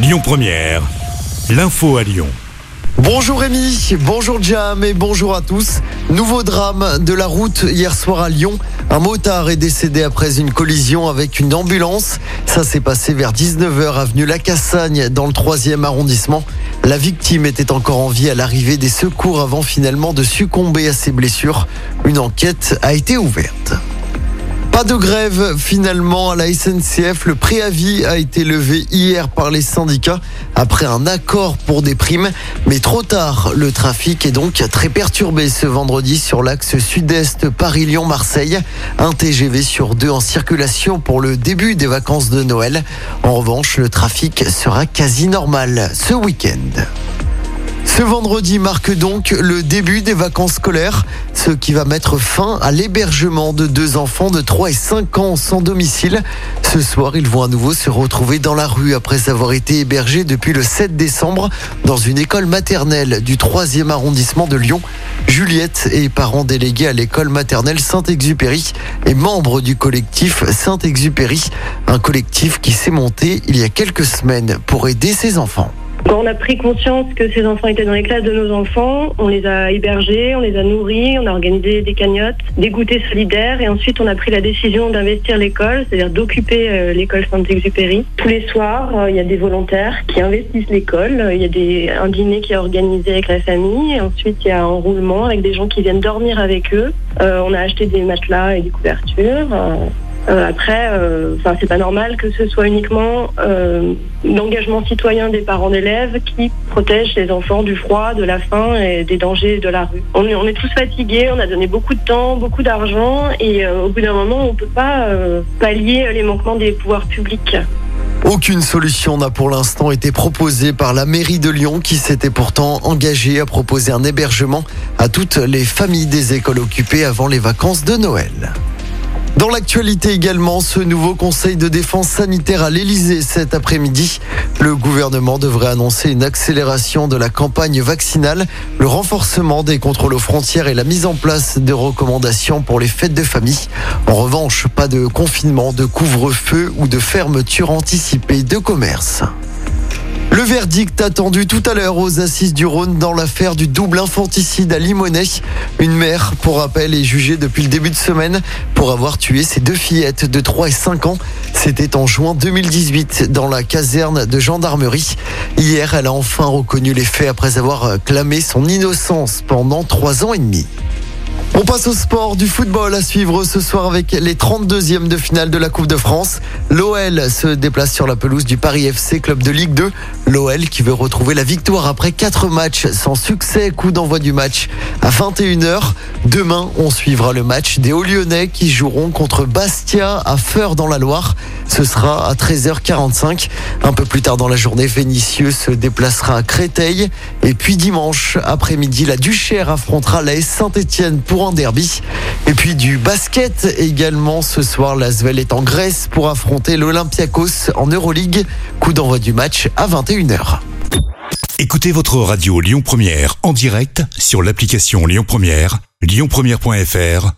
Lyon Première, l'info à Lyon. Bonjour Rémi, bonjour Jam et bonjour à tous. Nouveau drame de la route hier soir à Lyon. Un motard est décédé après une collision avec une ambulance. Ça s'est passé vers 19h avenue Lacassagne dans le 3e arrondissement. La victime était encore en vie à l'arrivée des secours avant finalement de succomber à ses blessures. Une enquête a été ouverte. Pas de grève finalement à la SNCF. Le préavis a été levé hier par les syndicats après un accord pour des primes. Mais trop tard, le trafic est donc très perturbé ce vendredi sur l'axe sud-est Paris-Lyon-Marseille. Un TGV sur deux en circulation pour le début des vacances de Noël. En revanche, le trafic sera quasi normal ce week-end. Ce vendredi marque donc le début des vacances scolaires, ce qui va mettre fin à l'hébergement de deux enfants de 3 et 5 ans sans domicile. Ce soir, ils vont à nouveau se retrouver dans la rue après avoir été hébergés depuis le 7 décembre dans une école maternelle du 3e arrondissement de Lyon. Juliette est parent délégué à l'école maternelle Saint-Exupéry et membre du collectif Saint-Exupéry, un collectif qui s'est monté il y a quelques semaines pour aider ses enfants. On a pris conscience que ces enfants étaient dans les classes de nos enfants, on les a hébergés, on les a nourris, on a organisé des cagnottes, des goûters solidaires et ensuite on a pris la décision d'investir l'école, c'est-à-dire d'occuper euh, l'école Saint-Exupéry. Tous les soirs, euh, il y a des volontaires qui investissent l'école, il y a un dîner qui est organisé avec la famille, et ensuite il y a un roulement avec des gens qui viennent dormir avec eux. Euh, on a acheté des matelas et des couvertures. Euh, après, euh, c'est pas normal que ce soit uniquement euh, l'engagement citoyen des parents d'élèves qui protège les enfants du froid, de la faim et des dangers de la rue. On est, on est tous fatigués, on a donné beaucoup de temps, beaucoup d'argent et au bout d'un moment, on peut pas pallier les manquements des pouvoirs publics. Aucune solution n'a pour l'instant été proposée par la mairie de Lyon qui s'était pourtant engagée à proposer un hébergement à toutes les familles des écoles occupées avant les vacances de Noël. Dans l'actualité également, ce nouveau conseil de défense sanitaire à l'Elysée cet après-midi. Le gouvernement devrait annoncer une accélération de la campagne vaccinale, le renforcement des contrôles aux frontières et la mise en place de recommandations pour les fêtes de famille. En revanche, pas de confinement, de couvre-feu ou de fermeture anticipée de commerce. Le verdict attendu tout à l'heure aux assises du Rhône dans l'affaire du double infanticide à Limonest. Une mère, pour rappel, est jugée depuis le début de semaine pour avoir tué ses deux fillettes de 3 et 5 ans. C'était en juin 2018 dans la caserne de gendarmerie. Hier, elle a enfin reconnu les faits après avoir clamé son innocence pendant 3 ans et demi. On passe au sport du football à suivre ce soir avec les 32e de finale de la Coupe de France. L'OL se déplace sur la pelouse du Paris FC, club de Ligue 2. L'OL qui veut retrouver la victoire après 4 matchs sans succès. Coup d'envoi du match à 21h. Demain, on suivra le match des Hauts-Lyonnais qui joueront contre Bastia à Feur dans la Loire. Ce sera à 13h45. Un peu plus tard dans la journée, Vénitieux se déplacera à Créteil. Et puis dimanche après-midi, la Duchère affrontera la Saint-Etienne pour un derby. Et puis du basket également ce soir. L'Asvel est en Grèce pour affronter l'Olympiakos en Euroleague. Coup d'envoi du match à 21h. Écoutez votre radio Lyon Première en direct sur l'application Lyon Première, lyonpremière.fr